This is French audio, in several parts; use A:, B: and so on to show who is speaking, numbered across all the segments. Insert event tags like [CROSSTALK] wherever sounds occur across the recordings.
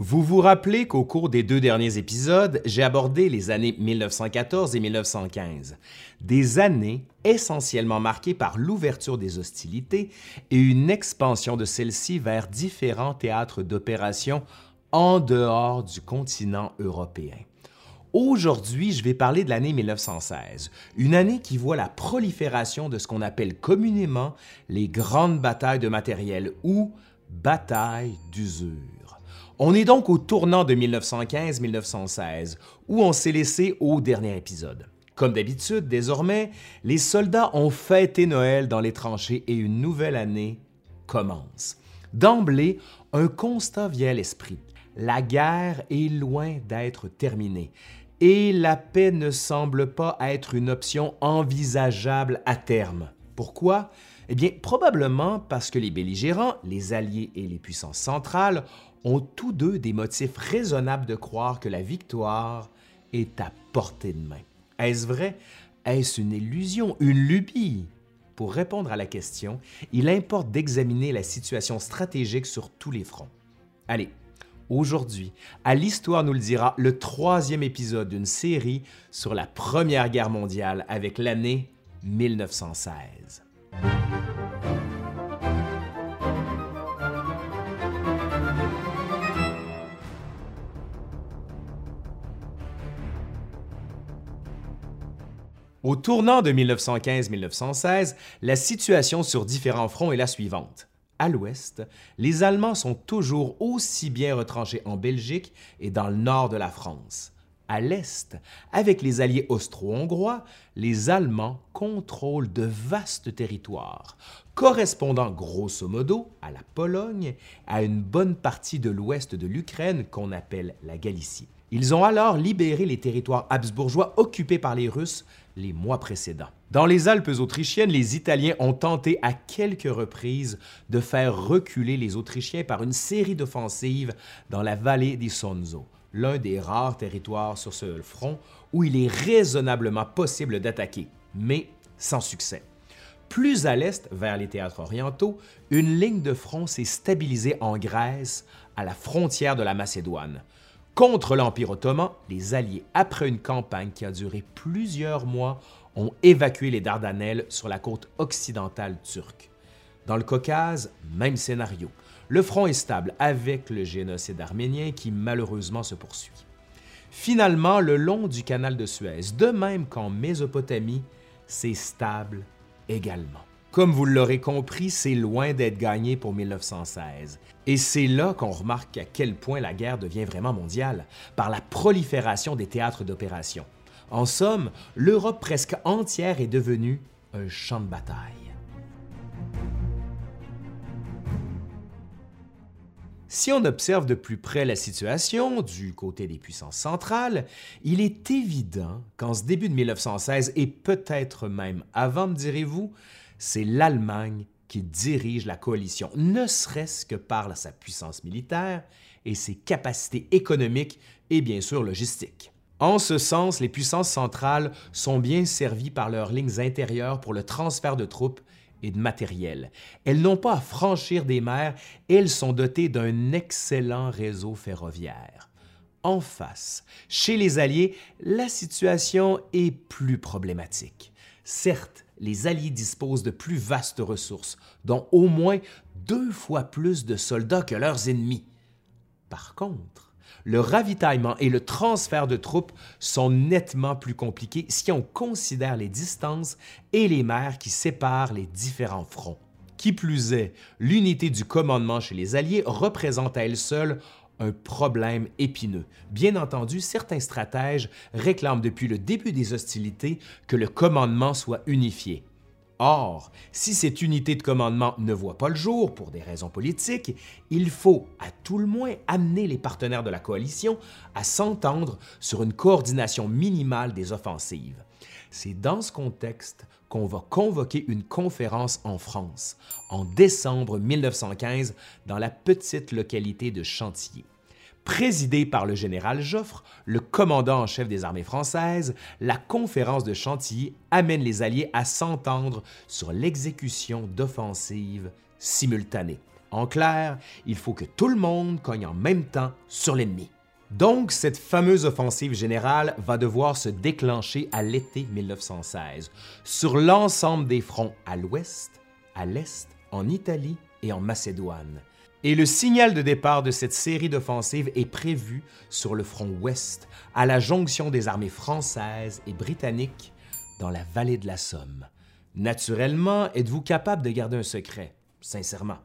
A: Vous vous rappelez qu'au cours des deux derniers épisodes, j'ai abordé les années 1914 et 1915, des années essentiellement marquées par l'ouverture des hostilités et une expansion de celles-ci vers différents théâtres d'opération en dehors du continent européen. Aujourd'hui, je vais parler de l'année 1916, une année qui voit la prolifération de ce qu'on appelle communément les grandes batailles de matériel ou batailles d'usure. On est donc au tournant de 1915-1916, où on s'est laissé au dernier épisode. Comme d'habitude, désormais, les soldats ont fêté Noël dans les tranchées et une nouvelle année commence. D'emblée, un constat vient à l'esprit. La guerre est loin d'être terminée et la paix ne semble pas être une option envisageable à terme. Pourquoi? Eh bien, probablement parce que les belligérants, les alliés et les puissances centrales ont tous deux des motifs raisonnables de croire que la victoire est à portée de main. Est-ce vrai? Est-ce une illusion, une lubie? Pour répondre à la question, il importe d'examiner la situation stratégique sur tous les fronts. Allez, aujourd'hui, à l'Histoire nous le dira, le troisième épisode d'une série sur la Première Guerre mondiale avec l'année 1916. Au tournant de 1915-1916, la situation sur différents fronts est la suivante. À l'ouest, les Allemands sont toujours aussi bien retranchés en Belgique et dans le nord de la France. À l'est, avec les alliés austro-hongrois, les Allemands contrôlent de vastes territoires, correspondant grosso modo à la Pologne, à une bonne partie de l'ouest de l'Ukraine qu'on appelle la Galicie. Ils ont alors libéré les territoires habsbourgeois occupés par les Russes les mois précédents. Dans les Alpes autrichiennes, les Italiens ont tenté à quelques reprises de faire reculer les Autrichiens par une série d'offensives dans la vallée des Sonzo, l'un des rares territoires sur ce front où il est raisonnablement possible d'attaquer, mais sans succès. Plus à l'est, vers les théâtres orientaux, une ligne de front s'est stabilisée en Grèce, à la frontière de la Macédoine. Contre l'Empire ottoman, les Alliés, après une campagne qui a duré plusieurs mois, ont évacué les Dardanelles sur la côte occidentale turque. Dans le Caucase, même scénario. Le front est stable avec le génocide arménien qui malheureusement se poursuit. Finalement, le long du canal de Suez, de même qu'en Mésopotamie, c'est stable également. Comme vous l'aurez compris, c'est loin d'être gagné pour 1916. Et c'est là qu'on remarque à quel point la guerre devient vraiment mondiale, par la prolifération des théâtres d'opération. En somme, l'Europe presque entière est devenue un champ de bataille. Si on observe de plus près la situation du côté des puissances centrales, il est évident qu'en ce début de 1916, et peut-être même avant, me direz-vous, c'est l'Allemagne qui dirige la coalition, ne serait-ce que par sa puissance militaire et ses capacités économiques et bien sûr logistiques. En ce sens, les puissances centrales sont bien servies par leurs lignes intérieures pour le transfert de troupes et de matériel. Elles n'ont pas à franchir des mers et elles sont dotées d'un excellent réseau ferroviaire. En face, chez les Alliés, la situation est plus problématique. Certes, les Alliés disposent de plus vastes ressources, dont au moins deux fois plus de soldats que leurs ennemis. Par contre, le ravitaillement et le transfert de troupes sont nettement plus compliqués si on considère les distances et les mers qui séparent les différents fronts. Qui plus est, l'unité du commandement chez les Alliés représente à elle seule un problème épineux. Bien entendu, certains stratèges réclament depuis le début des hostilités que le commandement soit unifié. Or, si cette unité de commandement ne voit pas le jour pour des raisons politiques, il faut à tout le moins amener les partenaires de la coalition à s'entendre sur une coordination minimale des offensives. C'est dans ce contexte qu'on va convoquer une conférence en France en décembre 1915 dans la petite localité de Chantilly. Présidée par le général Joffre, le commandant en chef des armées françaises, la conférence de Chantilly amène les Alliés à s'entendre sur l'exécution d'offensives simultanées. En clair, il faut que tout le monde cogne en même temps sur l'ennemi. Donc, cette fameuse offensive générale va devoir se déclencher à l'été 1916, sur l'ensemble des fronts à l'ouest, à l'est, en Italie et en Macédoine. Et le signal de départ de cette série d'offensives est prévu sur le front ouest, à la jonction des armées françaises et britanniques dans la vallée de la Somme. Naturellement, êtes-vous capable de garder un secret? Sincèrement?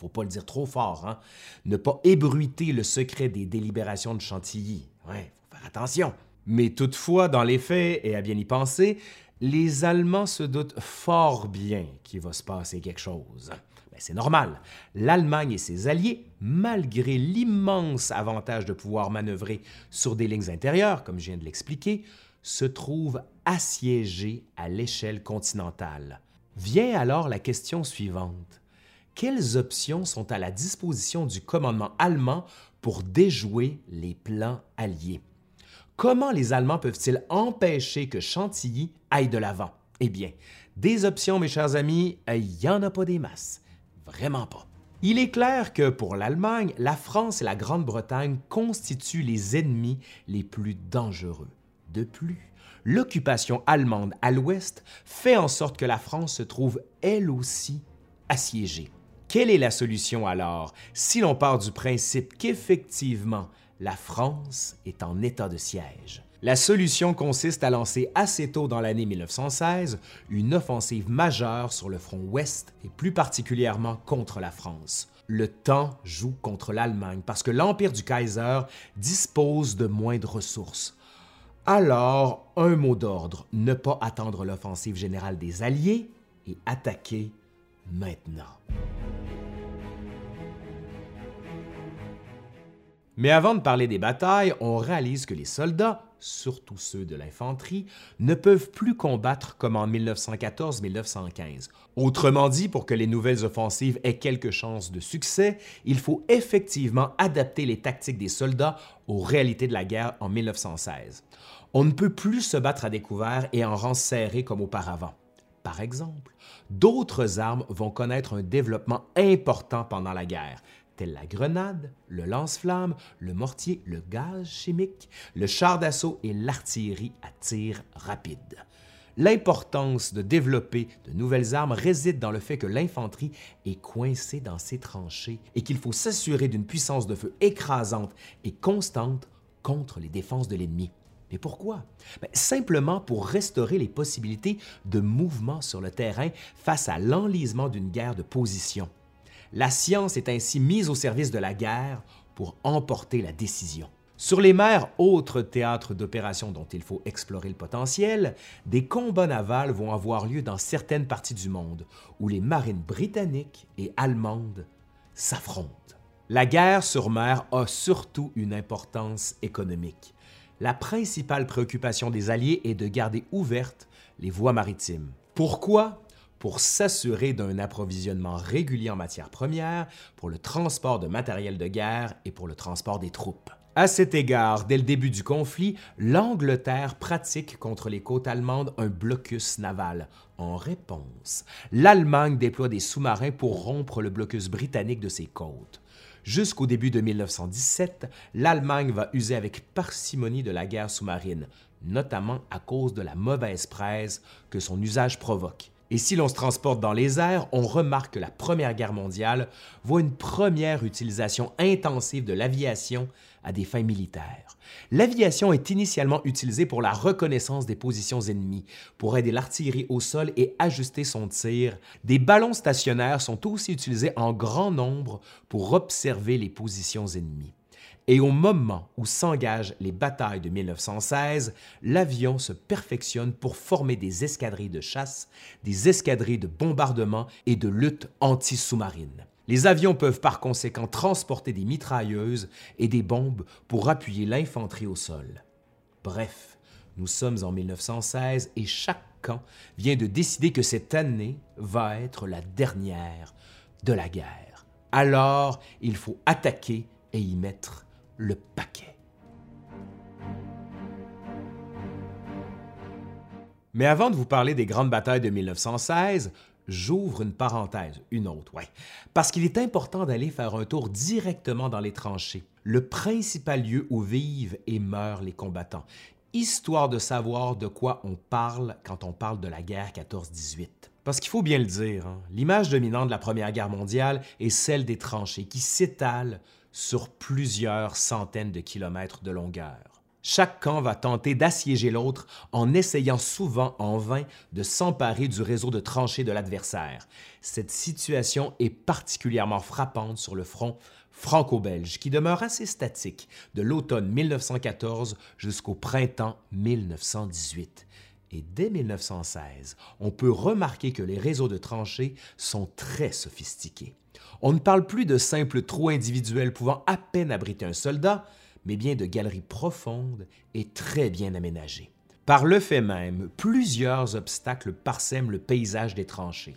A: Faut pas le dire trop fort, hein? Ne pas ébruiter le secret des délibérations de Chantilly. Ouais, faut faire attention. Mais toutefois, dans les faits, et à bien y penser, les Allemands se doutent fort bien qu'il va se passer quelque chose. Ben, c'est normal. L'Allemagne et ses alliés, malgré l'immense avantage de pouvoir manœuvrer sur des lignes intérieures, comme je viens de l'expliquer, se trouvent assiégés à l'échelle continentale. Vient alors la question suivante. Quelles options sont à la disposition du commandement allemand pour déjouer les plans alliés? Comment les Allemands peuvent-ils empêcher que Chantilly aille de l'avant? Eh bien, des options, mes chers amis, il n'y en a pas des masses. Vraiment pas. Il est clair que pour l'Allemagne, la France et la Grande-Bretagne constituent les ennemis les plus dangereux. De plus, l'occupation allemande à l'ouest fait en sorte que la France se trouve elle aussi assiégée. Quelle est la solution alors si l'on part du principe qu'effectivement la France est en état de siège? La solution consiste à lancer assez tôt dans l'année 1916 une offensive majeure sur le front ouest et plus particulièrement contre la France. Le temps joue contre l'Allemagne parce que l'Empire du Kaiser dispose de moins de ressources. Alors, un mot d'ordre, ne pas attendre l'offensive générale des Alliés et attaquer maintenant. Mais avant de parler des batailles, on réalise que les soldats, surtout ceux de l'infanterie, ne peuvent plus combattre comme en 1914-1915. Autrement dit, pour que les nouvelles offensives aient quelque chance de succès, il faut effectivement adapter les tactiques des soldats aux réalités de la guerre en 1916. On ne peut plus se battre à découvert et en rang serré comme auparavant. Par exemple, d'autres armes vont connaître un développement important pendant la guerre, telles la grenade, le lance-flamme, le mortier, le gaz chimique, le char d'assaut et l'artillerie à tir rapide. L'importance de développer de nouvelles armes réside dans le fait que l'infanterie est coincée dans ses tranchées et qu'il faut s'assurer d'une puissance de feu écrasante et constante contre les défenses de l'ennemi. Mais pourquoi? Ben, simplement pour restaurer les possibilités de mouvement sur le terrain face à l'enlisement d'une guerre de position. La science est ainsi mise au service de la guerre pour emporter la décision. Sur les mers, autres théâtres d'opérations dont il faut explorer le potentiel, des combats navals vont avoir lieu dans certaines parties du monde où les marines britanniques et allemandes s'affrontent. La guerre sur mer a surtout une importance économique. La principale préoccupation des Alliés est de garder ouvertes les voies maritimes. Pourquoi? Pour s'assurer d'un approvisionnement régulier en matières premières, pour le transport de matériel de guerre et pour le transport des troupes. À cet égard, dès le début du conflit, l'Angleterre pratique contre les côtes allemandes un blocus naval. En réponse, l'Allemagne déploie des sous-marins pour rompre le blocus britannique de ses côtes. Jusqu'au début de 1917, l'Allemagne va user avec parcimonie de la guerre sous-marine, notamment à cause de la mauvaise presse que son usage provoque. Et si l'on se transporte dans les airs, on remarque que la Première Guerre mondiale voit une première utilisation intensive de l'aviation à des fins militaires. L'aviation est initialement utilisée pour la reconnaissance des positions ennemies, pour aider l'artillerie au sol et ajuster son tir. Des ballons stationnaires sont aussi utilisés en grand nombre pour observer les positions ennemies. Et au moment où s'engagent les batailles de 1916, l'avion se perfectionne pour former des escadrilles de chasse, des escadrilles de bombardement et de lutte anti-sous-marine. Les avions peuvent par conséquent transporter des mitrailleuses et des bombes pour appuyer l'infanterie au sol. Bref, nous sommes en 1916 et chaque camp vient de décider que cette année va être la dernière de la guerre. Alors, il faut attaquer et y mettre le paquet. Mais avant de vous parler des grandes batailles de 1916, J'ouvre une parenthèse, une autre, ouais. Parce qu'il est important d'aller faire un tour directement dans les tranchées, le principal lieu où vivent et meurent les combattants, histoire de savoir de quoi on parle quand on parle de la guerre 14-18. Parce qu'il faut bien le dire, hein, l'image dominante de la Première Guerre mondiale est celle des tranchées qui s'étalent sur plusieurs centaines de kilomètres de longueur. Chaque camp va tenter d'assiéger l'autre en essayant souvent en vain de s'emparer du réseau de tranchées de l'adversaire. Cette situation est particulièrement frappante sur le front franco-belge qui demeure assez statique de l'automne 1914 jusqu'au printemps 1918. Et dès 1916, on peut remarquer que les réseaux de tranchées sont très sophistiqués. On ne parle plus de simples trous individuels pouvant à peine abriter un soldat, mais bien de galeries profondes et très bien aménagées. Par le fait même, plusieurs obstacles parsèment le paysage des tranchées.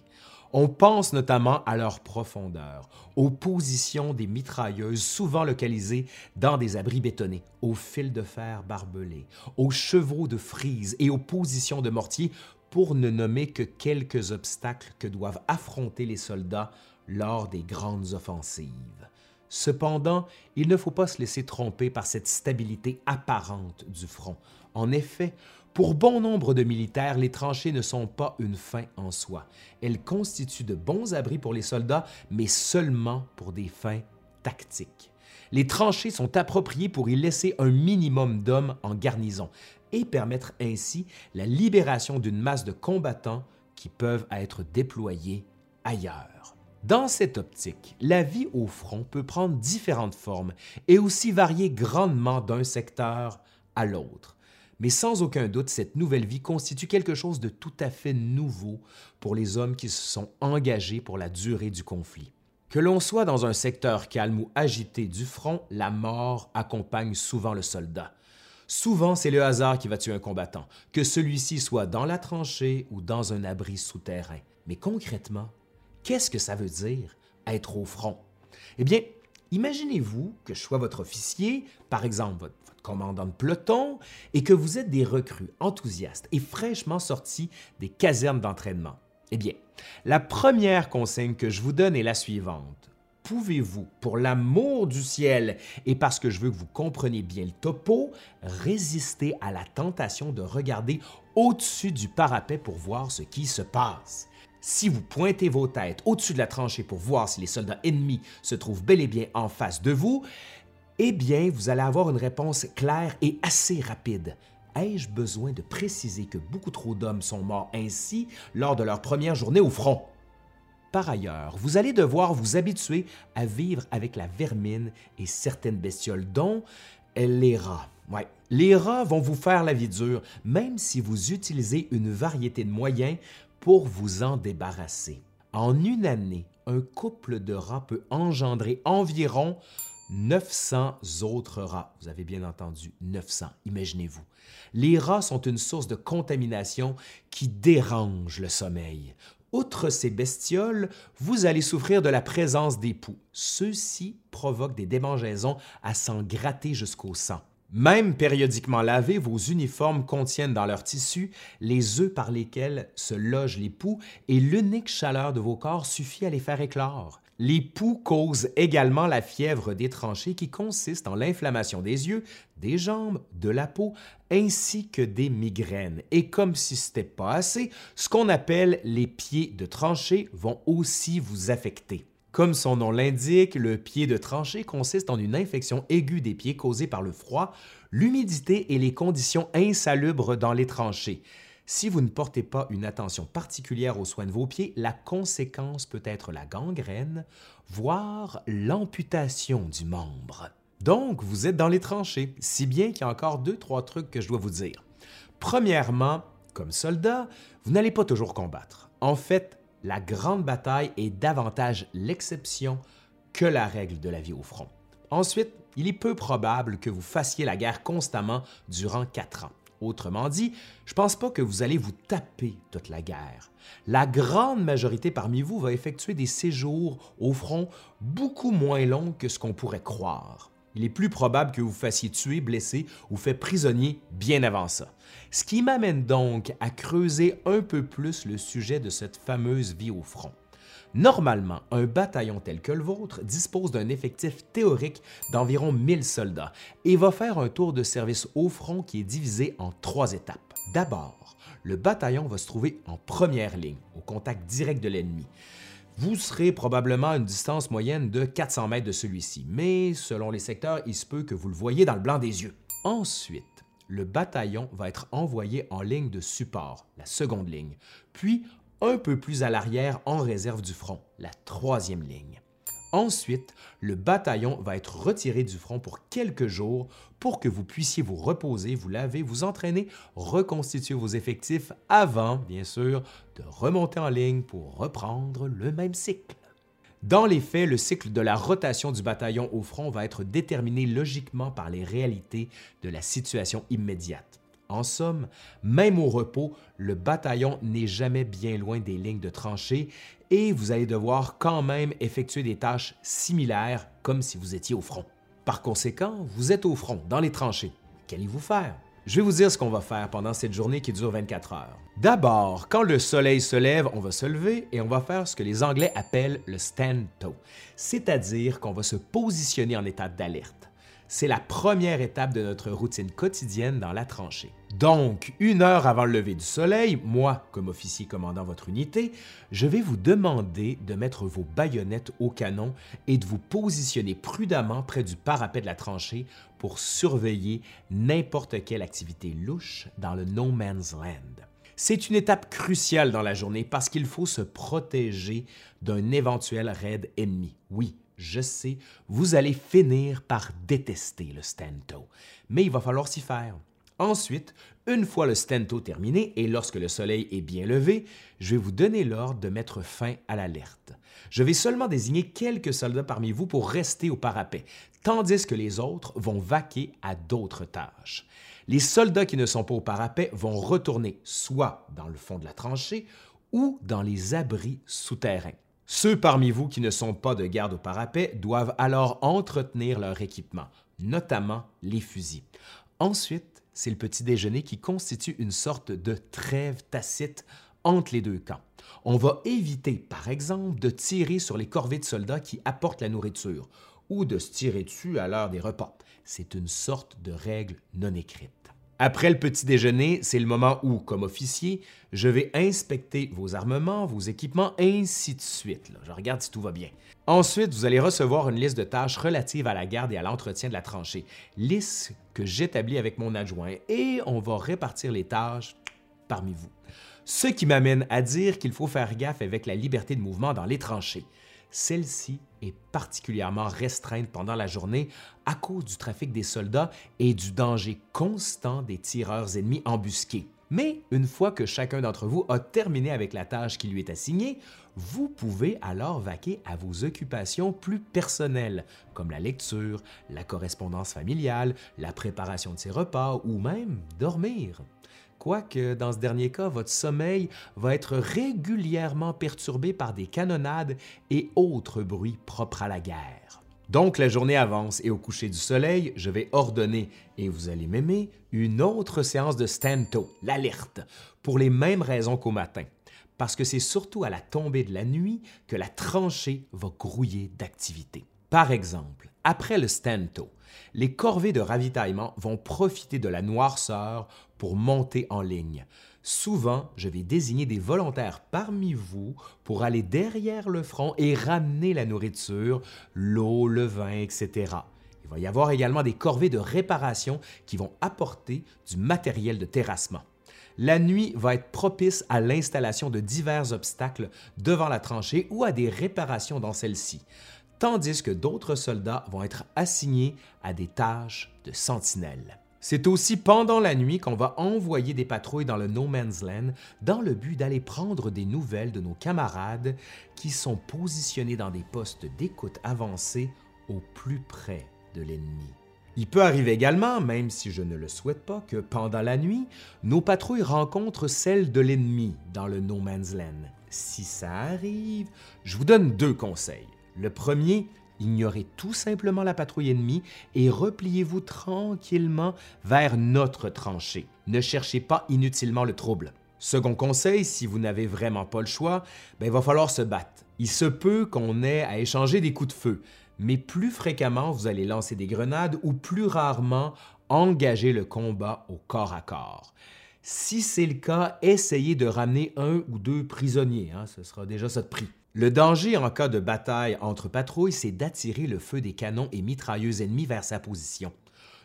A: On pense notamment à leur profondeur, aux positions des mitrailleuses souvent localisées dans des abris bétonnés, aux fils de fer barbelés, aux chevaux de frise et aux positions de mortier, pour ne nommer que quelques obstacles que doivent affronter les soldats lors des grandes offensives. Cependant, il ne faut pas se laisser tromper par cette stabilité apparente du front. En effet, pour bon nombre de militaires, les tranchées ne sont pas une fin en soi. Elles constituent de bons abris pour les soldats, mais seulement pour des fins tactiques. Les tranchées sont appropriées pour y laisser un minimum d'hommes en garnison et permettre ainsi la libération d'une masse de combattants qui peuvent être déployés ailleurs. Dans cette optique, la vie au front peut prendre différentes formes et aussi varier grandement d'un secteur à l'autre. Mais sans aucun doute, cette nouvelle vie constitue quelque chose de tout à fait nouveau pour les hommes qui se sont engagés pour la durée du conflit. Que l'on soit dans un secteur calme ou agité du front, la mort accompagne souvent le soldat. Souvent, c'est le hasard qui va tuer un combattant, que celui-ci soit dans la tranchée ou dans un abri souterrain. Mais concrètement, Qu'est-ce que ça veut dire être au front? Eh bien, imaginez-vous que je sois votre officier, par exemple votre, commandant de peloton, et que vous êtes des recrues enthousiastes et fraîchement sortis des casernes d'entraînement. Eh bien, la première consigne que je vous donne est la suivante. Pouvez-vous, pour l'amour du ciel et parce que je veux que vous compreniez bien le topo, résister à la tentation de regarder au-dessus du parapet pour voir ce qui se passe? Si vous pointez vos têtes au-dessus de la tranchée pour voir si les soldats ennemis se trouvent bel et bien en face de vous, eh bien, vous allez avoir une réponse claire et assez rapide. Ai-je besoin de préciser que beaucoup trop d'hommes sont morts ainsi lors de leur première journée au front? Par ailleurs, vous allez devoir vous habituer à vivre avec la vermine et certaines bestioles, dont les rats. Ouais. Les rats vont vous faire la vie dure, même si vous utilisez une variété de moyens pour vous en débarrasser. En une année, un couple de rats peut engendrer environ 900 autres rats. Vous avez bien entendu, 900, imaginez-vous. Les rats sont une source de contamination qui dérange le sommeil. Outre ces bestioles, vous allez souffrir de la présence des poux. Ceux-ci provoquent des démangeaisons à s'en gratter jusqu'au sang. Même périodiquement lavés, vos uniformes contiennent dans leur tissu les œufs par lesquels se logent les poux et l'unique chaleur de vos corps suffit à les faire éclore. Les poux causent également la fièvre des tranchées qui consiste en l'inflammation des yeux, des jambes, de la peau, ainsi que des migraines. Et comme si ce n'était pas assez, ce qu'on appelle les pieds de tranchée vont aussi vous affecter. Comme son nom l'indique, le pied de tranchée consiste en une infection aiguë des pieds causée par le froid, l'humidité et les conditions insalubres dans les tranchées. Si vous ne portez pas une attention particulière aux soins de vos pieds, la conséquence peut être la gangrène, voire l'amputation du membre. Donc, vous êtes dans les tranchées, si bien qu'il y a encore deux, trois trucs que je dois vous dire. Premièrement, comme soldat, vous n'allez pas toujours combattre. En fait, la grande bataille est davantage l'exception que la règle de la vie au front. Ensuite, il est peu probable que vous fassiez la guerre constamment durant quatre ans. Autrement dit, je ne pense pas que vous allez vous taper toute la guerre. La grande majorité parmi vous va effectuer des séjours au front beaucoup moins longs que ce qu'on pourrait croire. Il est plus probable que vous fassiez tuer, blesser ou fait prisonnier bien avant ça. Ce qui m'amène donc à creuser un peu plus le sujet de cette fameuse vie au front. Normalement, un bataillon tel que le vôtre dispose d'un effectif théorique d'environ 1000 soldats et va faire un tour de service au front qui est divisé en trois étapes. D'abord, le bataillon va se trouver en première ligne, au contact direct de l'ennemi. Vous serez probablement à une distance moyenne de 400 mètres de celui-ci, mais selon les secteurs, il se peut que vous le voyez dans le blanc des yeux. Ensuite, le bataillon va être envoyé en ligne de support, la seconde ligne, puis un peu plus à l'arrière en réserve du front, la troisième ligne. Ensuite, le bataillon va être retiré du front pour quelques jours pour que vous puissiez vous reposer, vous laver, vous entraîner, reconstituer vos effectifs avant, bien sûr, de remonter en ligne pour reprendre le même cycle. Dans les faits, le cycle de la rotation du bataillon au front va être déterminé logiquement par les réalités de la situation immédiate. En somme, même au repos, le bataillon n'est jamais bien loin des lignes de tranchées et vous allez devoir quand même effectuer des tâches similaires comme si vous étiez au front. Par conséquent, vous êtes au front, dans les tranchées. Qu'allez-vous faire? Je vais vous dire ce qu'on va faire pendant cette journée qui dure 24 heures. D'abord, quand le soleil se lève, on va se lever et on va faire ce que les Anglais appellent le stand-to, c'est-à-dire qu'on va se positionner en état d'alerte. C'est la première étape de notre routine quotidienne dans la tranchée. Donc, une heure avant le lever du soleil, moi, comme officier commandant votre unité, je vais vous demander de mettre vos baïonnettes au canon et de vous positionner prudemment près du parapet de la tranchée pour surveiller n'importe quelle activité louche dans le No Man's Land. C'est une étape cruciale dans la journée parce qu'il faut se protéger d'un éventuel raid ennemi. Oui, je sais, vous allez finir par détester le stento, mais il va falloir s'y faire. Ensuite, une fois le stento terminé et lorsque le soleil est bien levé, je vais vous donner l'ordre de mettre fin à l'alerte. Je vais seulement désigner quelques soldats parmi vous pour rester au parapet, tandis que les autres vont vaquer à d'autres tâches. Les soldats qui ne sont pas au parapet vont retourner soit dans le fond de la tranchée ou dans les abris souterrains. Ceux parmi vous qui ne sont pas de garde au parapet doivent alors entretenir leur équipement, notamment les fusils. Ensuite, c'est le petit déjeuner qui constitue une sorte de trêve tacite entre les deux camps. On va éviter, par exemple, de tirer sur les corvées de soldats qui apportent la nourriture ou de se tirer dessus à l'heure des repas. C'est une sorte de règle non écrite. Après le petit déjeuner, c'est le moment où, comme officier, je vais inspecter vos armements, vos équipements, ainsi de suite. Je regarde si tout va bien. Ensuite, vous allez recevoir une liste de tâches relatives à la garde et à l'entretien de la tranchée, liste que j'établis avec mon adjoint, et on va répartir les tâches parmi vous. Ce qui m'amène à dire qu'il faut faire gaffe avec la liberté de mouvement dans les tranchées. Celle-ci est particulièrement restreinte pendant la journée à cause du trafic des soldats et du danger constant des tireurs ennemis embusqués. Mais une fois que chacun d'entre vous a terminé avec la tâche qui lui est assignée, vous pouvez alors vaquer à vos occupations plus personnelles, comme la lecture, la correspondance familiale, la préparation de ses repas ou même dormir quoique dans ce dernier cas, votre sommeil va être régulièrement perturbé par des canonnades et autres bruits propres à la guerre. Donc la journée avance et au coucher du soleil, je vais ordonner, et vous allez m'aimer, une autre séance de stanto, l'alerte, pour les mêmes raisons qu'au matin, parce que c'est surtout à la tombée de la nuit que la tranchée va grouiller d'activité. Par exemple, après le stanto, les corvées de ravitaillement vont profiter de la noirceur pour monter en ligne. Souvent, je vais désigner des volontaires parmi vous pour aller derrière le front et ramener la nourriture, l'eau, le vin, etc. Il va y avoir également des corvées de réparation qui vont apporter du matériel de terrassement. La nuit va être propice à l'installation de divers obstacles devant la tranchée ou à des réparations dans celle-ci tandis que d'autres soldats vont être assignés à des tâches de sentinelle. C'est aussi pendant la nuit qu'on va envoyer des patrouilles dans le No Man's Land dans le but d'aller prendre des nouvelles de nos camarades qui sont positionnés dans des postes d'écoute avancés au plus près de l'ennemi. Il peut arriver également, même si je ne le souhaite pas, que pendant la nuit, nos patrouilles rencontrent celles de l'ennemi dans le No Man's Land. Si ça arrive, je vous donne deux conseils. Le premier, Ignorez tout simplement la patrouille ennemie et repliez-vous tranquillement vers notre tranchée. Ne cherchez pas inutilement le trouble. Second conseil, si vous n'avez vraiment pas le choix, ben, il va falloir se battre. Il se peut qu'on ait à échanger des coups de feu, mais plus fréquemment vous allez lancer des grenades ou plus rarement engager le combat au corps à corps. Si c'est le cas, essayez de ramener un ou deux prisonniers, hein, ce sera déjà ça de prix. Le danger en cas de bataille entre patrouilles, c'est d'attirer le feu des canons et mitrailleuses ennemis vers sa position.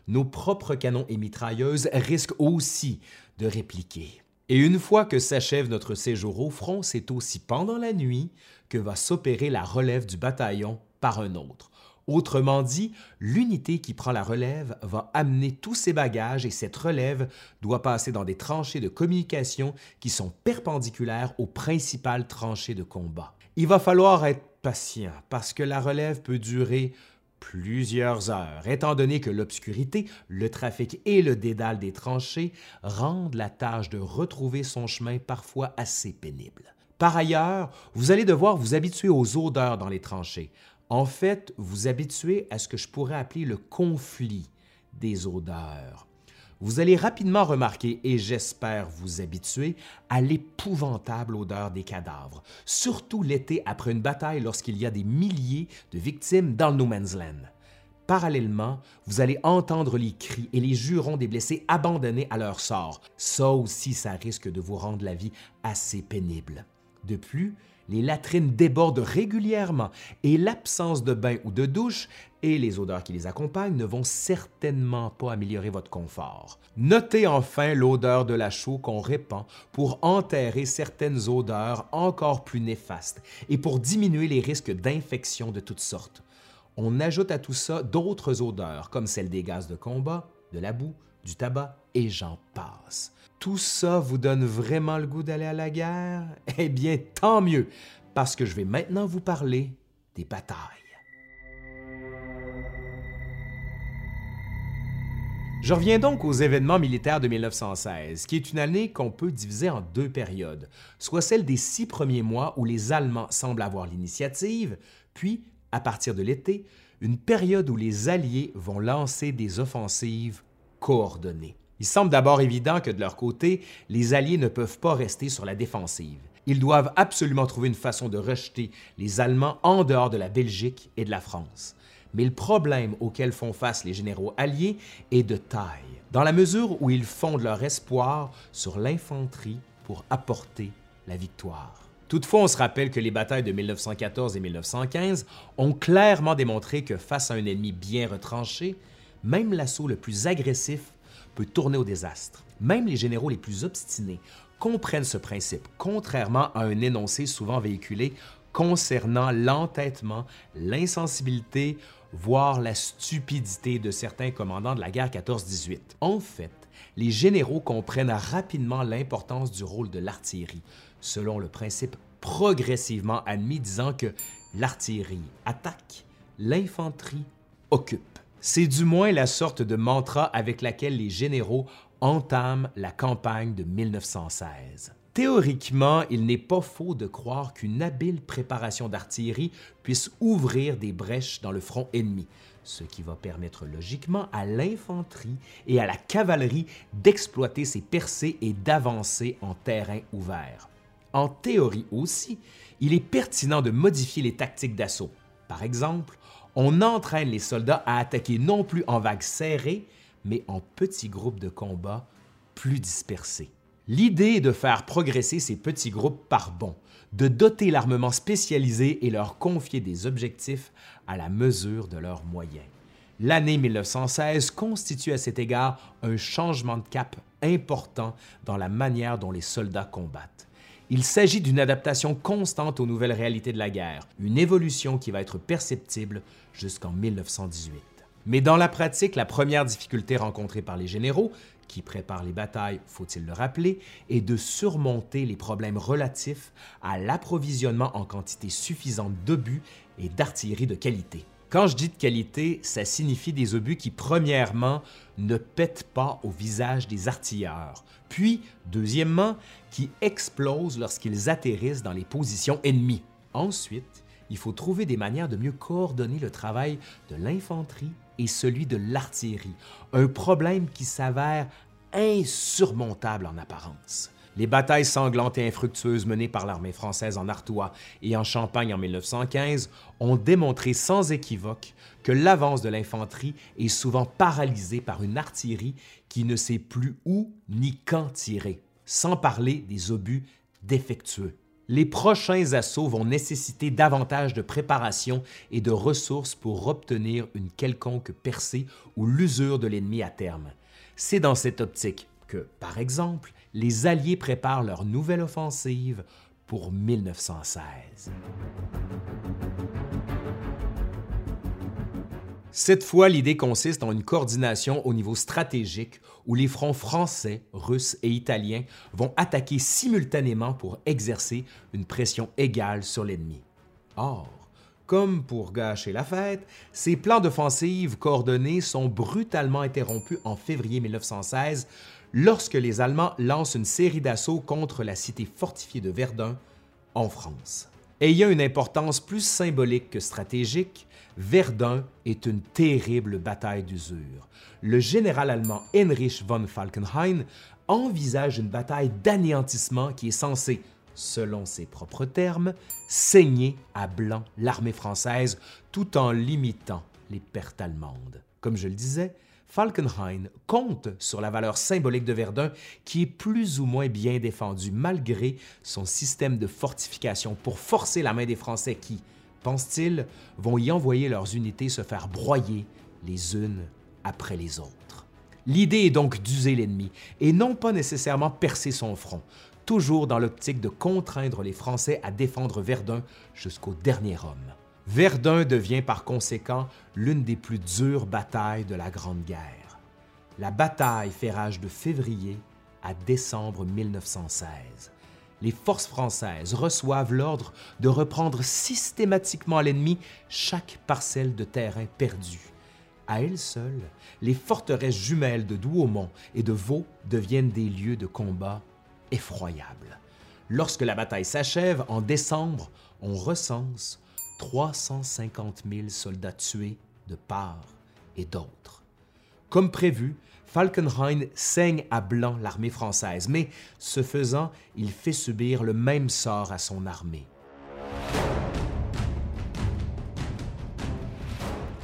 A: Nos propres canons et mitrailleuses risquent aussi de répliquer. Et une fois que s'achève notre séjour au front, c'est aussi pendant la nuit que va s'opérer la relève du bataillon par un autre. Autrement dit, l'unité qui prend la relève va amener tous ses bagages et cette relève doit passer dans des tranchées de communication qui sont perpendiculaires aux principales tranchées de combat. Il va falloir être patient parce que la relève peut durer plusieurs heures, étant donné que l'obscurité, le trafic et le dédale des tranchées rendent la tâche de retrouver son chemin parfois assez pénible. Par ailleurs, vous allez devoir vous habituer aux odeurs dans les tranchées. En fait, vous habituer à ce que je pourrais appeler le conflit des odeurs vous allez rapidement remarquer, et j'espère vous habituer, à l'épouvantable odeur des cadavres, surtout l'été après une bataille lorsqu'il y a des milliers de victimes dans le No Man's Land. Parallèlement, vous allez entendre les cris et les jurons des blessés abandonnés à leur sort. Ça aussi, ça risque de vous rendre la vie assez pénible. De plus, les latrines débordent régulièrement et l'absence de bain ou de douche et les odeurs qui les accompagnent ne vont certainement pas améliorer votre confort. Notez enfin l'odeur de la chaux qu'on répand pour enterrer certaines odeurs encore plus néfastes et pour diminuer les risques d'infection de toutes sortes. On ajoute à tout ça d'autres odeurs comme celles des gaz de combat, de la boue, du tabac et j'en passe. Tout ça vous donne vraiment le goût d'aller à la guerre? Eh bien, tant mieux, parce que je vais maintenant vous parler des batailles. Je reviens donc aux événements militaires de 1916, qui est une année qu'on peut diviser en deux périodes, soit celle des six premiers mois où les Allemands semblent avoir l'initiative, puis, à partir de l'été, une période où les Alliés vont lancer des offensives coordonnées. Il semble d'abord évident que de leur côté, les Alliés ne peuvent pas rester sur la défensive. Ils doivent absolument trouver une façon de rejeter les Allemands en dehors de la Belgique et de la France. Mais le problème auquel font face les généraux alliés est de taille, dans la mesure où ils fondent leur espoir sur l'infanterie pour apporter la victoire. Toutefois, on se rappelle que les batailles de 1914 et 1915 ont clairement démontré que face à un ennemi bien retranché, même l'assaut le plus agressif peut tourner au désastre. Même les généraux les plus obstinés comprennent ce principe, contrairement à un énoncé souvent véhiculé concernant l'entêtement, l'insensibilité, voire la stupidité de certains commandants de la guerre 14-18. En fait, les généraux comprennent rapidement l'importance du rôle de l'artillerie, selon le principe progressivement admis disant que l'artillerie attaque, l'infanterie occupe. C'est du moins la sorte de mantra avec laquelle les généraux entament la campagne de 1916. Théoriquement, il n'est pas faux de croire qu'une habile préparation d'artillerie puisse ouvrir des brèches dans le front ennemi, ce qui va permettre logiquement à l'infanterie et à la cavalerie d'exploiter ces percées et d'avancer en terrain ouvert. En théorie aussi, il est pertinent de modifier les tactiques d'assaut. Par exemple, on entraîne les soldats à attaquer non plus en vagues serrées, mais en petits groupes de combat plus dispersés. L'idée est de faire progresser ces petits groupes par bond, de doter l'armement spécialisé et leur confier des objectifs à la mesure de leurs moyens. L'année 1916 constitue à cet égard un changement de cap important dans la manière dont les soldats combattent. Il s'agit d'une adaptation constante aux nouvelles réalités de la guerre, une évolution qui va être perceptible jusqu'en 1918. Mais dans la pratique, la première difficulté rencontrée par les généraux, qui préparent les batailles, faut-il le rappeler, est de surmonter les problèmes relatifs à l'approvisionnement en quantité suffisante d'obus et d'artillerie de qualité. Quand je dis de qualité, ça signifie des obus qui, premièrement, ne pètent pas au visage des artilleurs, puis, deuxièmement, qui explosent lorsqu'ils atterrissent dans les positions ennemies. Ensuite, il faut trouver des manières de mieux coordonner le travail de l'infanterie et celui de l'artillerie, un problème qui s'avère insurmontable en apparence. Les batailles sanglantes et infructueuses menées par l'armée française en Artois et en Champagne en 1915 ont démontré sans équivoque que l'avance de l'infanterie est souvent paralysée par une artillerie qui ne sait plus où ni quand tirer, sans parler des obus défectueux. Les prochains assauts vont nécessiter davantage de préparation et de ressources pour obtenir une quelconque percée ou l'usure de l'ennemi à terme. C'est dans cette optique que, par exemple, les Alliés préparent leur nouvelle offensive pour 1916. Cette fois, l'idée consiste en une coordination au niveau stratégique où les fronts français, russes et italiens vont attaquer simultanément pour exercer une pression égale sur l'ennemi. Or, comme pour gâcher la fête, ces plans d'offensive coordonnés sont brutalement interrompus en février 1916 lorsque les Allemands lancent une série d'assauts contre la cité fortifiée de Verdun en France. Ayant une importance plus symbolique que stratégique, Verdun est une terrible bataille d'usure. Le général allemand Heinrich von Falkenhayn envisage une bataille d'anéantissement qui est censée, selon ses propres termes, saigner à blanc l'armée française tout en limitant les pertes allemandes. Comme je le disais, Falkenhayn compte sur la valeur symbolique de Verdun qui est plus ou moins bien défendue malgré son système de fortification pour forcer la main des Français qui, pense-t-il, vont y envoyer leurs unités se faire broyer les unes après les autres. L'idée est donc d'user l'ennemi et non pas nécessairement percer son front, toujours dans l'optique de contraindre les Français à défendre Verdun jusqu'au dernier homme. Verdun devient par conséquent l'une des plus dures batailles de la Grande Guerre. La bataille fait rage de février à décembre 1916. Les forces françaises reçoivent l'ordre de reprendre systématiquement à l'ennemi chaque parcelle de terrain perdue. À elles seules, les forteresses jumelles de Douaumont et de Vaux deviennent des lieux de combat effroyables. Lorsque la bataille s'achève en décembre, on recense 350 000 soldats tués de part et d'autre. Comme prévu, Falkenhayn saigne à blanc l'armée française, mais ce faisant, il fait subir le même sort à son armée.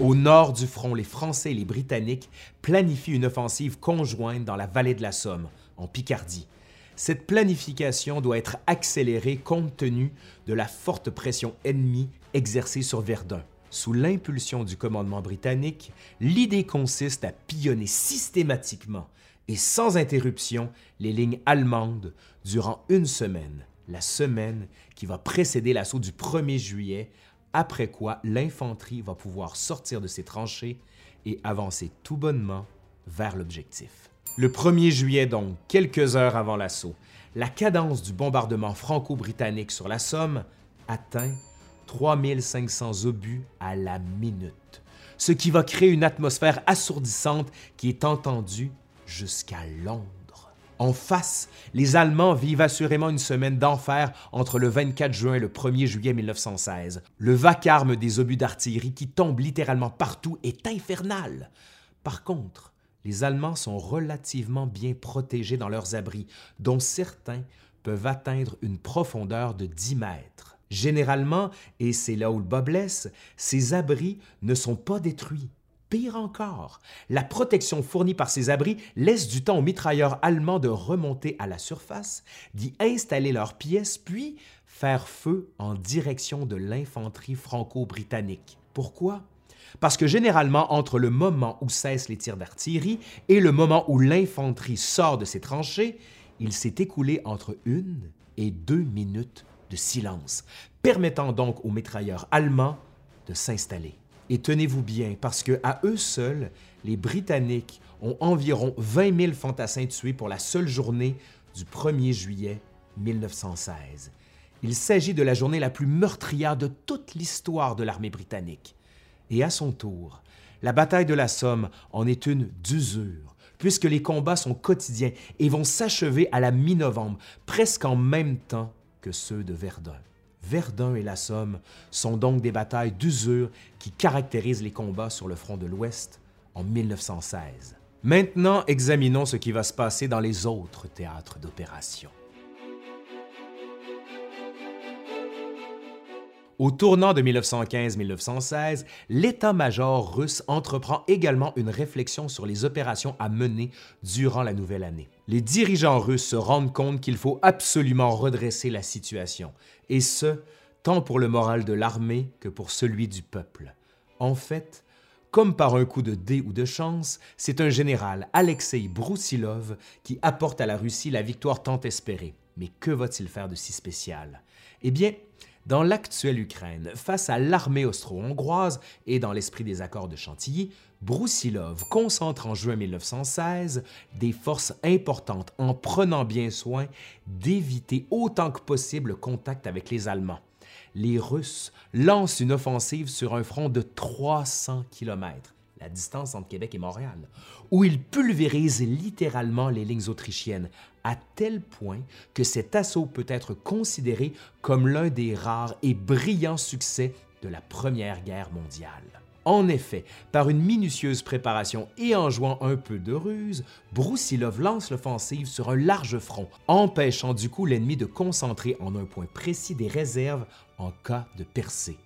A: Au nord du front, les Français et les Britanniques planifient une offensive conjointe dans la vallée de la Somme, en Picardie, cette planification doit être accélérée compte tenu de la forte pression ennemie exercée sur Verdun. Sous l'impulsion du commandement britannique, l'idée consiste à pillonner systématiquement et sans interruption les lignes allemandes durant une semaine, la semaine qui va précéder l'assaut du 1er juillet, après quoi l'infanterie va pouvoir sortir de ses tranchées et avancer tout bonnement vers l'objectif. Le 1er juillet donc, quelques heures avant l'assaut, la cadence du bombardement franco-britannique sur la Somme atteint 3500 obus à la minute, ce qui va créer une atmosphère assourdissante qui est entendue jusqu'à Londres. En face, les Allemands vivent assurément une semaine d'enfer entre le 24 juin et le 1er juillet 1916. Le vacarme des obus d'artillerie qui tombent littéralement partout est infernal. Par contre, les Allemands sont relativement bien protégés dans leurs abris, dont certains peuvent atteindre une profondeur de 10 mètres. Généralement, et c'est là où le bas blesse, ces abris ne sont pas détruits. Pire encore, la protection fournie par ces abris laisse du temps aux mitrailleurs allemands de remonter à la surface, d'y installer leurs pièces, puis faire feu en direction de l'infanterie franco-britannique. Pourquoi? Parce que généralement, entre le moment où cessent les tirs d'artillerie et le moment où l'infanterie sort de ses tranchées, il s'est écoulé entre une et deux minutes de silence, permettant donc aux mitrailleurs allemands de s'installer. Et tenez-vous bien, parce que à eux seuls, les Britanniques ont environ 20 000 fantassins tués pour la seule journée du 1er juillet 1916. Il s'agit de la journée la plus meurtrière de toute l'histoire de l'armée britannique. Et à son tour, la bataille de la Somme en est une d'usure, puisque les combats sont quotidiens et vont s'achever à la mi-novembre, presque en même temps que ceux de Verdun. Verdun et la Somme sont donc des batailles d'usure qui caractérisent les combats sur le front de l'Ouest en 1916. Maintenant, examinons ce qui va se passer dans les autres théâtres d'opération. Au tournant de 1915-1916, l'état-major russe entreprend également une réflexion sur les opérations à mener durant la nouvelle année. Les dirigeants russes se rendent compte qu'il faut absolument redresser la situation, et ce, tant pour le moral de l'armée que pour celui du peuple. En fait, comme par un coup de dé ou de chance, c'est un général, Alexei Broussilov, qui apporte à la Russie la victoire tant espérée. Mais que va-t-il faire de si spécial? Eh bien, dans l'actuelle Ukraine, face à l'armée austro-hongroise et dans l'esprit des accords de Chantilly, Broussilov concentre en juin 1916 des forces importantes en prenant bien soin d'éviter autant que possible le contact avec les Allemands. Les Russes lancent une offensive sur un front de 300 km la distance entre Québec et Montréal, où il pulvérise littéralement les lignes autrichiennes, à tel point que cet assaut peut être considéré comme l'un des rares et brillants succès de la Première Guerre mondiale. En effet, par une minutieuse préparation et en jouant un peu de ruse, Broussilov lance l'offensive sur un large front, empêchant du coup l'ennemi de concentrer en un point précis des réserves en cas de percée.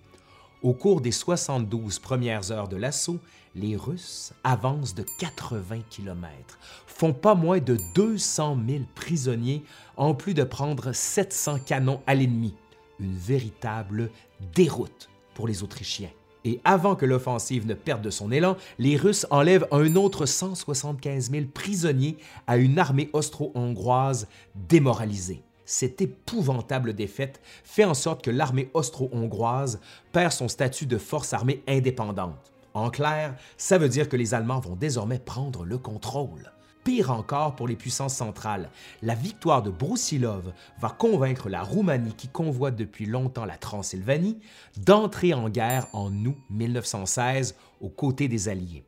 A: Au cours des 72 premières heures de l'assaut, les Russes avancent de 80 km, font pas moins de 200 000 prisonniers, en plus de prendre 700 canons à l'ennemi. Une véritable déroute pour les Autrichiens. Et avant que l'offensive ne perde de son élan, les Russes enlèvent un autre 175 000 prisonniers à une armée austro-hongroise démoralisée cette épouvantable défaite fait en sorte que l'armée austro-hongroise perd son statut de force armée indépendante. En clair, ça veut dire que les Allemands vont désormais prendre le contrôle. Pire encore pour les puissances centrales, la victoire de Broussilov va convaincre la Roumanie qui convoite depuis longtemps la Transylvanie d'entrer en guerre en août 1916 aux côtés des Alliés.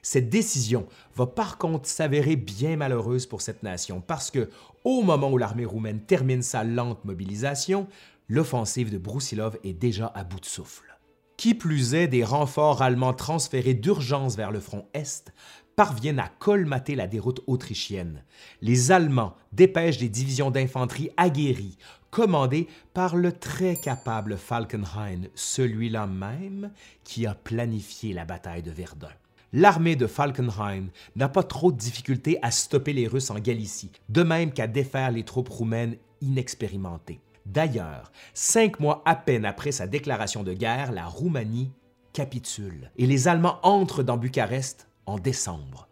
A: Cette décision va par contre s'avérer bien malheureuse pour cette nation parce que, au moment où l'armée roumaine termine sa lente mobilisation, l'offensive de Broussilov est déjà à bout de souffle. Qui plus est, des renforts allemands transférés d'urgence vers le front Est parviennent à colmater la déroute autrichienne. Les Allemands dépêchent des divisions d'infanterie aguerries, commandées par le très capable Falkenhayn, celui-là même qui a planifié la bataille de Verdun l'armée de Falkenhayn n'a pas trop de difficultés à stopper les Russes en Galicie, de même qu'à défaire les troupes roumaines inexpérimentées. D'ailleurs, cinq mois à peine après sa déclaration de guerre, la Roumanie capitule et les Allemands entrent dans Bucarest en décembre.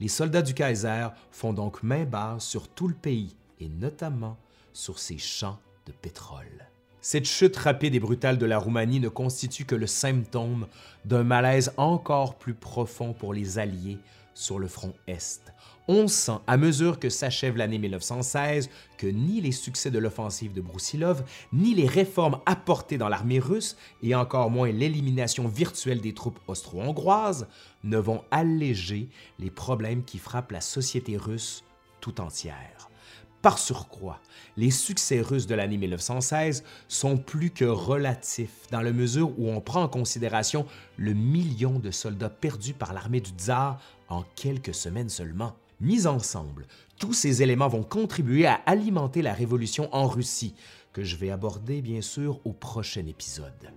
A: Les soldats du Kaiser font donc main basse sur tout le pays et notamment sur ses champs de pétrole. Cette chute rapide et brutale de la Roumanie ne constitue que le symptôme d'un malaise encore plus profond pour les Alliés sur le front Est. On sent, à mesure que s'achève l'année 1916, que ni les succès de l'offensive de Broussilov, ni les réformes apportées dans l'armée russe, et encore moins l'élimination virtuelle des troupes austro-hongroises, ne vont alléger les problèmes qui frappent la société russe tout entière. Par surcroît, les succès russes de l'année 1916 sont plus que relatifs dans la mesure où on prend en considération le million de soldats perdus par l'armée du tsar en quelques semaines seulement. Mis ensemble, tous ces éléments vont contribuer à alimenter la révolution en Russie, que je vais aborder bien sûr au prochain épisode.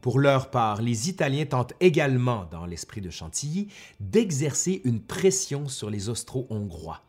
A: Pour leur part, les Italiens tentent également, dans l'esprit de Chantilly, d'exercer une pression sur les Austro-Hongrois.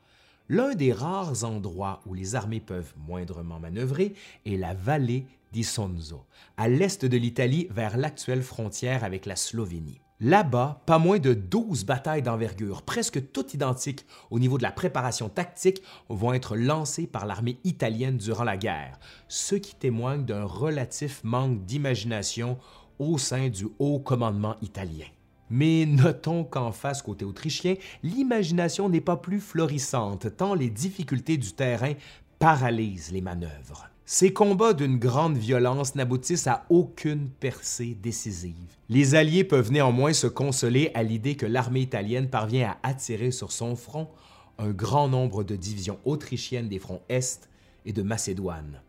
A: L'un des rares endroits où les armées peuvent moindrement manœuvrer est la vallée d'Isonzo, à l'est de l'Italie vers l'actuelle frontière avec la Slovénie. Là-bas, pas moins de 12 batailles d'envergure, presque toutes identiques au niveau de la préparation tactique, vont être lancées par l'armée italienne durant la guerre, ce qui témoigne d'un relatif manque d'imagination au sein du haut commandement italien. Mais notons qu'en face côté autrichien, l'imagination n'est pas plus florissante tant les difficultés du terrain paralysent les manœuvres. Ces combats d'une grande violence n'aboutissent à aucune percée décisive. Les Alliés peuvent néanmoins se consoler à l'idée que l'armée italienne parvient à attirer sur son front un grand nombre de divisions autrichiennes des fronts Est et de Macédoine.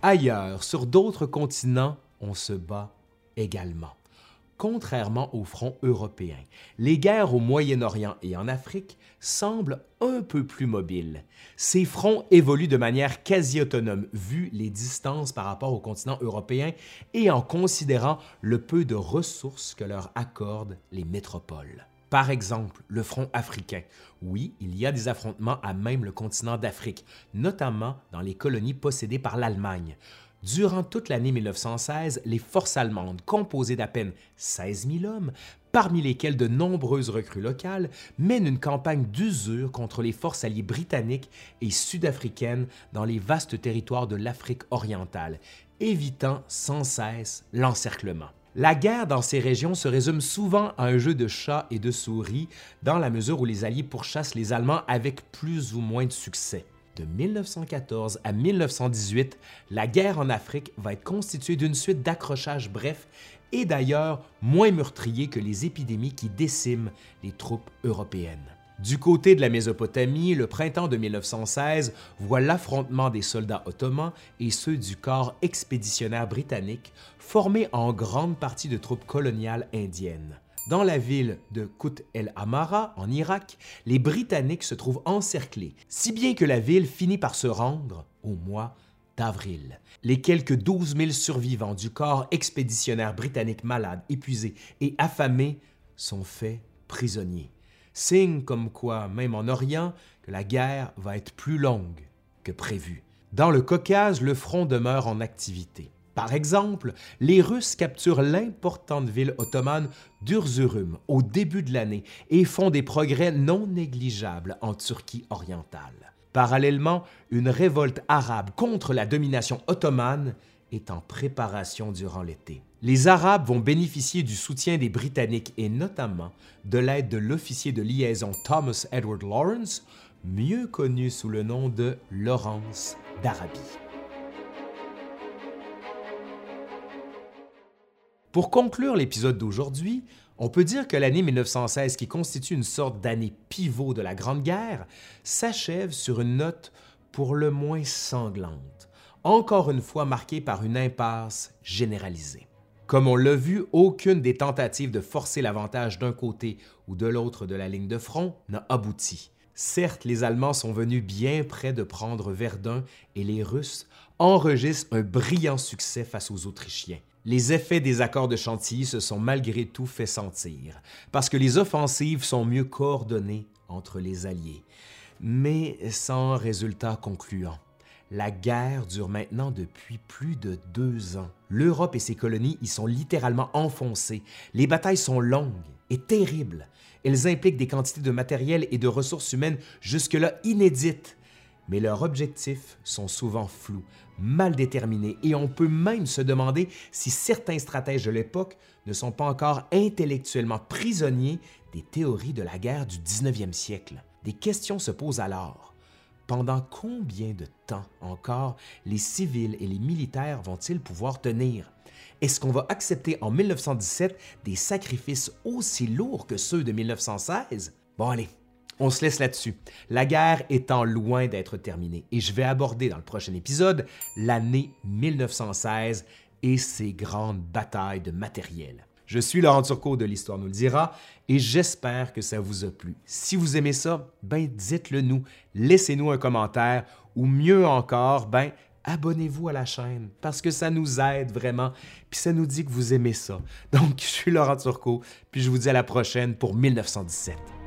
A: Ailleurs, sur d'autres continents, on se bat également. Contrairement au front européen, les guerres au Moyen-Orient et en Afrique semblent un peu plus mobiles. Ces fronts évoluent de manière quasi autonome vu les distances par rapport au continent européen et en considérant le peu de ressources que leur accordent les métropoles. Par exemple, le front africain. Oui, il y a des affrontements à même le continent d'Afrique, notamment dans les colonies possédées par l'Allemagne. Durant toute l'année 1916, les forces allemandes, composées d'à peine 16 000 hommes, parmi lesquels de nombreuses recrues locales, mènent une campagne d'usure contre les forces alliées britanniques et sud-africaines dans les vastes territoires de l'Afrique orientale, évitant sans cesse l'encerclement. La guerre dans ces régions se résume souvent à un jeu de chat et de souris, dans la mesure où les Alliés pourchassent les Allemands avec plus ou moins de succès. De 1914 à 1918, la guerre en Afrique va être constituée d'une suite d'accrochages brefs et d'ailleurs moins meurtriers que les épidémies qui déciment les troupes européennes. Du côté de la Mésopotamie, le printemps de 1916 voit l'affrontement des soldats ottomans et ceux du corps expéditionnaire britannique, formés en grande partie de troupes coloniales indiennes. Dans la ville de Kut el Amara, en Irak, les Britanniques se trouvent encerclés, si bien que la ville finit par se rendre au mois d'avril. Les quelques 12 000 survivants du corps expéditionnaire britannique malade, épuisé et affamé sont faits prisonniers. Signe comme quoi, même en Orient, que la guerre va être plus longue que prévu. Dans le Caucase, le front demeure en activité. Par exemple, les Russes capturent l'importante ville ottomane d'Urzurum au début de l'année et font des progrès non négligeables en Turquie orientale. Parallèlement, une révolte arabe contre la domination ottomane est en préparation durant l'été. Les Arabes vont bénéficier du soutien des Britanniques et notamment de l'aide de l'officier de liaison Thomas Edward Lawrence, mieux connu sous le nom de Lawrence d'Arabie. Pour conclure l'épisode d'aujourd'hui, on peut dire que l'année 1916, qui constitue une sorte d'année pivot de la Grande Guerre, s'achève sur une note pour le moins sanglante, encore une fois marquée par une impasse généralisée. Comme on l'a vu, aucune des tentatives de forcer l'avantage d'un côté ou de l'autre de la ligne de front n'a abouti. Certes, les Allemands sont venus bien près de prendre Verdun et les Russes enregistrent un brillant succès face aux Autrichiens les effets des accords de Chantilly se sont malgré tout fait sentir, parce que les offensives sont mieux coordonnées entre les Alliés, mais sans résultat concluant. La guerre dure maintenant depuis plus de deux ans. L'Europe et ses colonies y sont littéralement enfoncées. Les batailles sont longues et terribles. Elles impliquent des quantités de matériel et de ressources humaines jusque-là inédites mais leurs objectifs sont souvent flous, mal déterminés, et on peut même se demander si certains stratèges de l'époque ne sont pas encore intellectuellement prisonniers des théories de la guerre du 19e siècle. Des questions se posent alors. Pendant combien de temps encore les civils et les militaires vont-ils pouvoir tenir? Est-ce qu'on va accepter en 1917 des sacrifices aussi lourds que ceux de 1916? Bon allez, on se laisse là-dessus. La guerre étant loin d'être terminée et je vais aborder dans le prochain épisode l'année 1916 et ses grandes batailles de matériel. Je suis Laurent Turcot de l'Histoire nous le dira et j'espère que ça vous a plu. Si vous aimez ça, ben dites-le nous, laissez-nous un commentaire ou mieux encore, ben abonnez-vous à la chaîne parce que ça nous aide vraiment puis ça nous dit que vous aimez ça. Donc [LAUGHS] je suis Laurent Turcot puis je vous dis à la prochaine pour 1917.